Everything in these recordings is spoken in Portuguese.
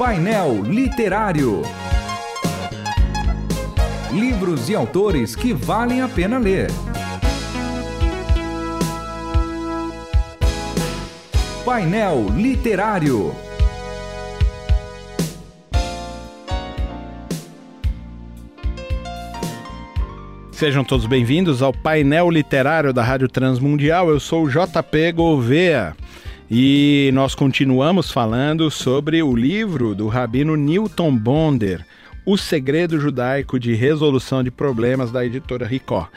Painel Literário. Livros e autores que valem a pena ler. Painel Literário. Sejam todos bem-vindos ao painel literário da Rádio Transmundial. Eu sou o JP Gouveia. E nós continuamos falando sobre o livro do rabino Newton Bonder, O Segredo Judaico de Resolução de Problemas, da editora Ricó.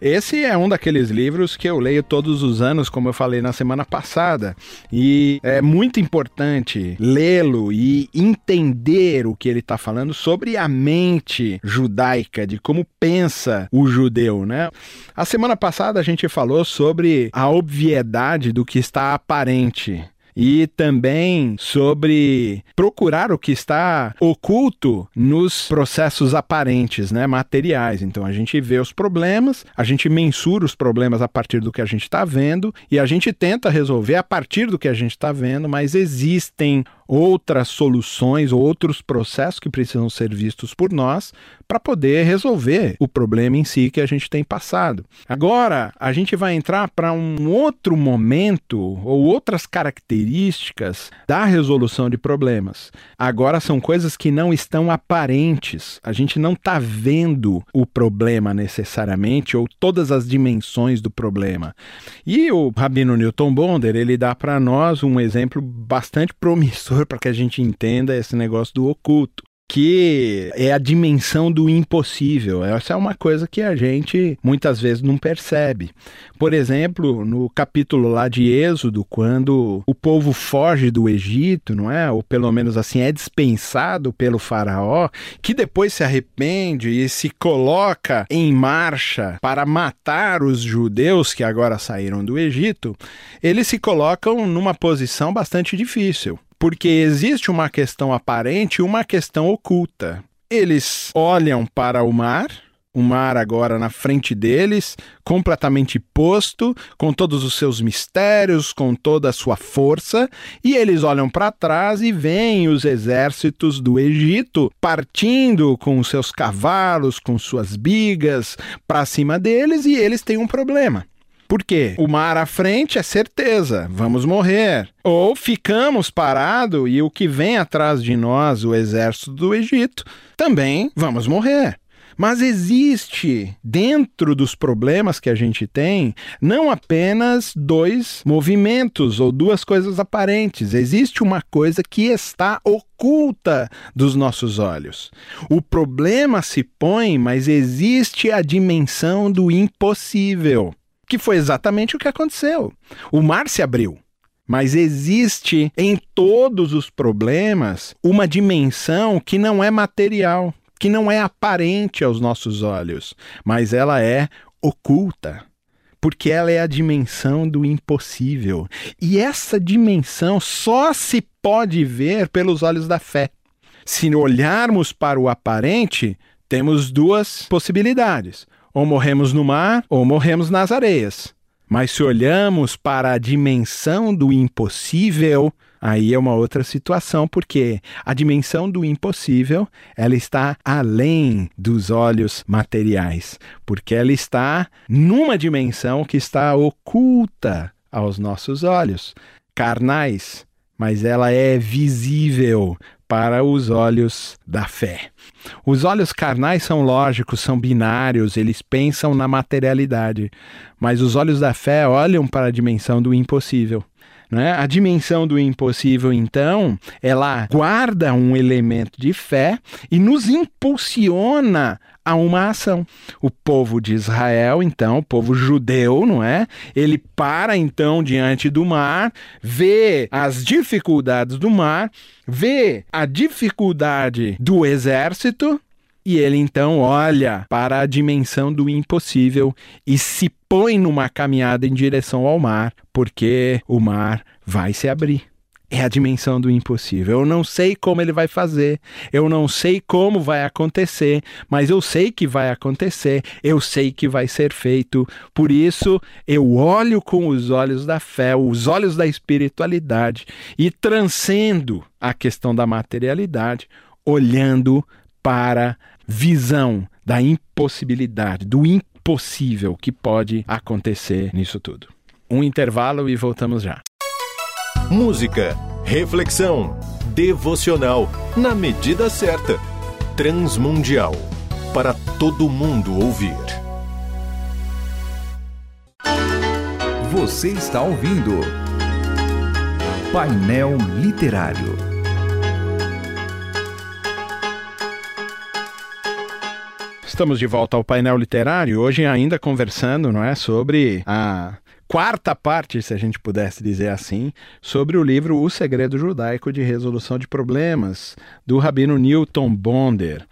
Esse é um daqueles livros que eu leio todos os anos, como eu falei na semana passada, e é muito importante lê-lo e entender o que ele está falando sobre a mente judaica, de como pensa o judeu, né? A semana passada a gente falou sobre a obviedade do que está aparente e também sobre procurar o que está oculto nos processos aparentes, né, materiais. Então a gente vê os problemas, a gente mensura os problemas a partir do que a gente está vendo e a gente tenta resolver a partir do que a gente está vendo, mas existem outras soluções ou outros processos que precisam ser vistos por nós para poder resolver o problema em si que a gente tem passado. Agora, a gente vai entrar para um outro momento ou outras características da resolução de problemas. Agora são coisas que não estão aparentes. A gente não está vendo o problema necessariamente ou todas as dimensões do problema. E o Rabino Newton Bonder, ele dá para nós um exemplo bastante promissor para que a gente entenda esse negócio do oculto que é a dimensão do impossível. Essa é uma coisa que a gente muitas vezes não percebe. Por exemplo, no capítulo lá de Êxodo, quando o povo foge do Egito, não é? Ou pelo menos assim é dispensado pelo faraó, que depois se arrepende e se coloca em marcha para matar os judeus que agora saíram do Egito, eles se colocam numa posição bastante difícil porque existe uma questão aparente e uma questão oculta. Eles olham para o mar, o mar agora na frente deles, completamente posto, com todos os seus mistérios, com toda a sua força, e eles olham para trás e veem os exércitos do Egito partindo com seus cavalos, com suas bigas para cima deles, e eles têm um problema. Por quê? O mar à frente é certeza, vamos morrer. Ou ficamos parados e o que vem atrás de nós, o exército do Egito, também vamos morrer. Mas existe dentro dos problemas que a gente tem não apenas dois movimentos ou duas coisas aparentes, existe uma coisa que está oculta dos nossos olhos. O problema se põe, mas existe a dimensão do impossível que foi exatamente o que aconteceu. O mar se abriu. Mas existe em todos os problemas uma dimensão que não é material, que não é aparente aos nossos olhos, mas ela é oculta. Porque ela é a dimensão do impossível. E essa dimensão só se pode ver pelos olhos da fé. Se olharmos para o aparente, temos duas possibilidades. Ou morremos no mar, ou morremos nas areias. Mas se olhamos para a dimensão do impossível, aí é uma outra situação, porque a dimensão do impossível, ela está além dos olhos materiais, porque ela está numa dimensão que está oculta aos nossos olhos carnais, mas ela é visível para os olhos da fé. Os olhos carnais são lógicos, são binários, eles pensam na materialidade, mas os olhos da fé olham para a dimensão do impossível. Né? A dimensão do impossível, então, ela guarda um elemento de fé e nos impulsiona a uma ação. O povo de Israel, então, o povo judeu, não é? Ele para então diante do mar, vê as dificuldades do mar, vê a dificuldade do exército e ele então olha para a dimensão do impossível e se põe numa caminhada em direção ao mar, porque o mar vai se abrir é a dimensão do impossível. Eu não sei como ele vai fazer, eu não sei como vai acontecer, mas eu sei que vai acontecer, eu sei que vai ser feito. Por isso, eu olho com os olhos da fé, os olhos da espiritualidade e transcendo a questão da materialidade, olhando para visão da impossibilidade, do impossível que pode acontecer nisso tudo. Um intervalo e voltamos já. Música, reflexão, devocional, na medida certa. Transmundial. Para todo mundo ouvir. Você está ouvindo. Painel Literário. Estamos de volta ao painel literário, hoje ainda conversando, não é, sobre a quarta parte, se a gente pudesse dizer assim, sobre o livro O Segredo Judaico de Resolução de Problemas, do rabino Newton Bonder.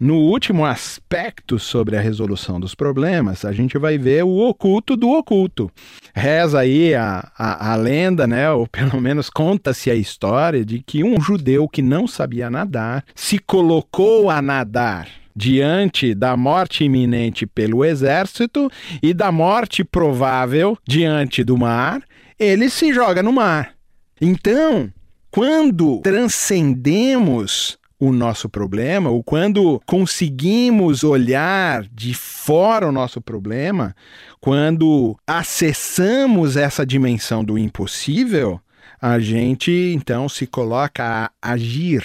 No último aspecto sobre a resolução dos problemas, a gente vai ver o oculto do oculto. Reza aí a, a, a lenda, né, ou pelo menos conta-se a história de que um judeu que não sabia nadar se colocou a nadar diante da morte iminente pelo exército e da morte provável diante do mar, ele se joga no mar. Então, quando transcendemos o nosso problema, ou quando conseguimos olhar de fora o nosso problema, quando acessamos essa dimensão do impossível, a gente então se coloca a agir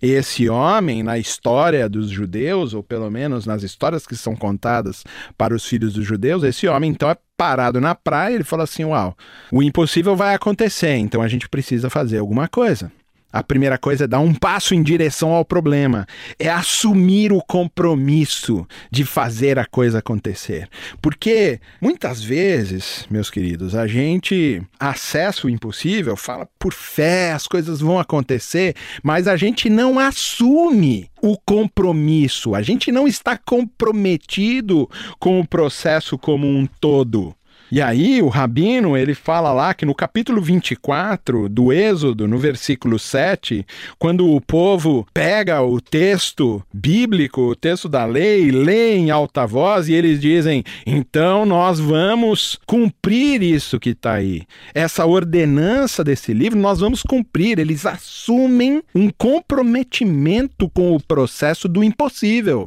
esse homem, na história dos judeus, ou pelo menos nas histórias que são contadas para os filhos dos judeus, esse homem então é parado na praia, ele fala assim: Uau, o impossível vai acontecer, então a gente precisa fazer alguma coisa. A primeira coisa é dar um passo em direção ao problema, é assumir o compromisso de fazer a coisa acontecer. Porque muitas vezes, meus queridos, a gente acessa o impossível, fala por fé, as coisas vão acontecer, mas a gente não assume o compromisso, a gente não está comprometido com o processo como um todo. E aí o rabino, ele fala lá que no capítulo 24 do Êxodo, no versículo 7, quando o povo pega o texto bíblico, o texto da lei, lê em alta voz e eles dizem: "Então nós vamos cumprir isso que está aí. Essa ordenança desse livro nós vamos cumprir". Eles assumem um comprometimento com o processo do impossível.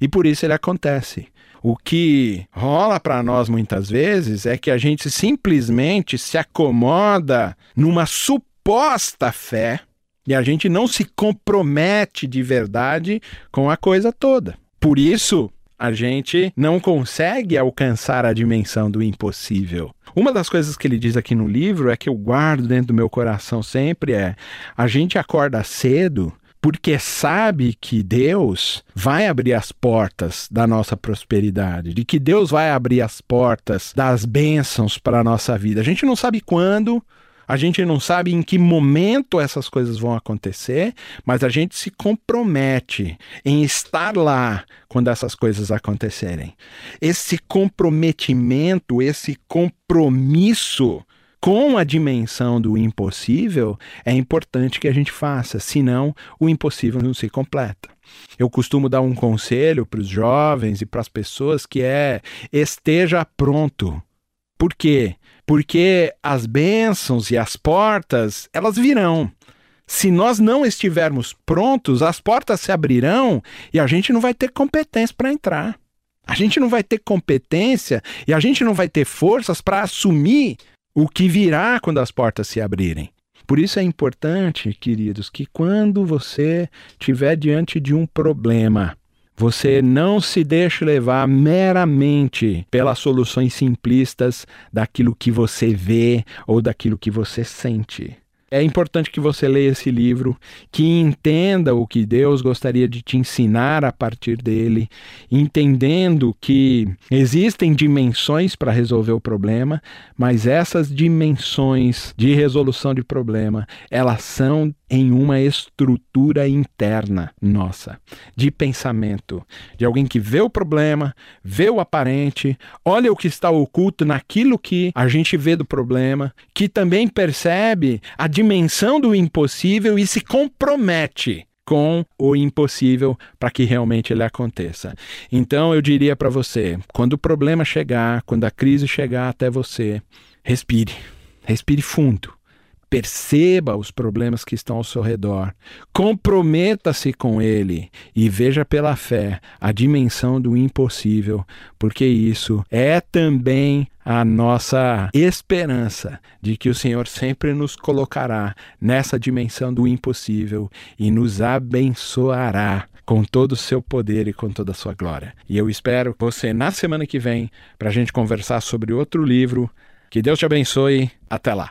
E por isso ele acontece. O que rola para nós muitas vezes é que a gente simplesmente se acomoda numa suposta fé e a gente não se compromete de verdade com a coisa toda. Por isso, a gente não consegue alcançar a dimensão do impossível. Uma das coisas que ele diz aqui no livro é que eu guardo dentro do meu coração sempre é: a gente acorda cedo porque sabe que Deus vai abrir as portas da nossa prosperidade, de que Deus vai abrir as portas das bênçãos para a nossa vida. A gente não sabe quando, a gente não sabe em que momento essas coisas vão acontecer, mas a gente se compromete em estar lá quando essas coisas acontecerem. Esse comprometimento, esse compromisso com a dimensão do impossível, é importante que a gente faça, senão o impossível não se completa. Eu costumo dar um conselho para os jovens e para as pessoas que é esteja pronto. Por quê? Porque as bênçãos e as portas, elas virão. Se nós não estivermos prontos, as portas se abrirão e a gente não vai ter competência para entrar. A gente não vai ter competência e a gente não vai ter forças para assumir o que virá quando as portas se abrirem. Por isso é importante, queridos, que quando você estiver diante de um problema, Você não se deixe levar meramente pelas soluções simplistas daquilo que você vê ou daquilo que você sente. É importante que você leia esse livro, que entenda o que Deus gostaria de te ensinar a partir dele, entendendo que existem dimensões para resolver o problema, mas essas dimensões de resolução de problema, elas são em uma estrutura interna nossa, de pensamento, de alguém que vê o problema, vê o aparente, olha o que está oculto naquilo que a gente vê do problema, que também percebe a dimensão do impossível e se compromete com o impossível para que realmente ele aconteça. Então eu diria para você, quando o problema chegar, quando a crise chegar até você, respire, respire fundo perceba os problemas que estão ao seu redor, comprometa-se com ele e veja pela fé a dimensão do impossível, porque isso é também a nossa esperança de que o Senhor sempre nos colocará nessa dimensão do impossível e nos abençoará com todo o seu poder e com toda a sua glória. E eu espero você na semana que vem para a gente conversar sobre outro livro. Que Deus te abençoe. Até lá.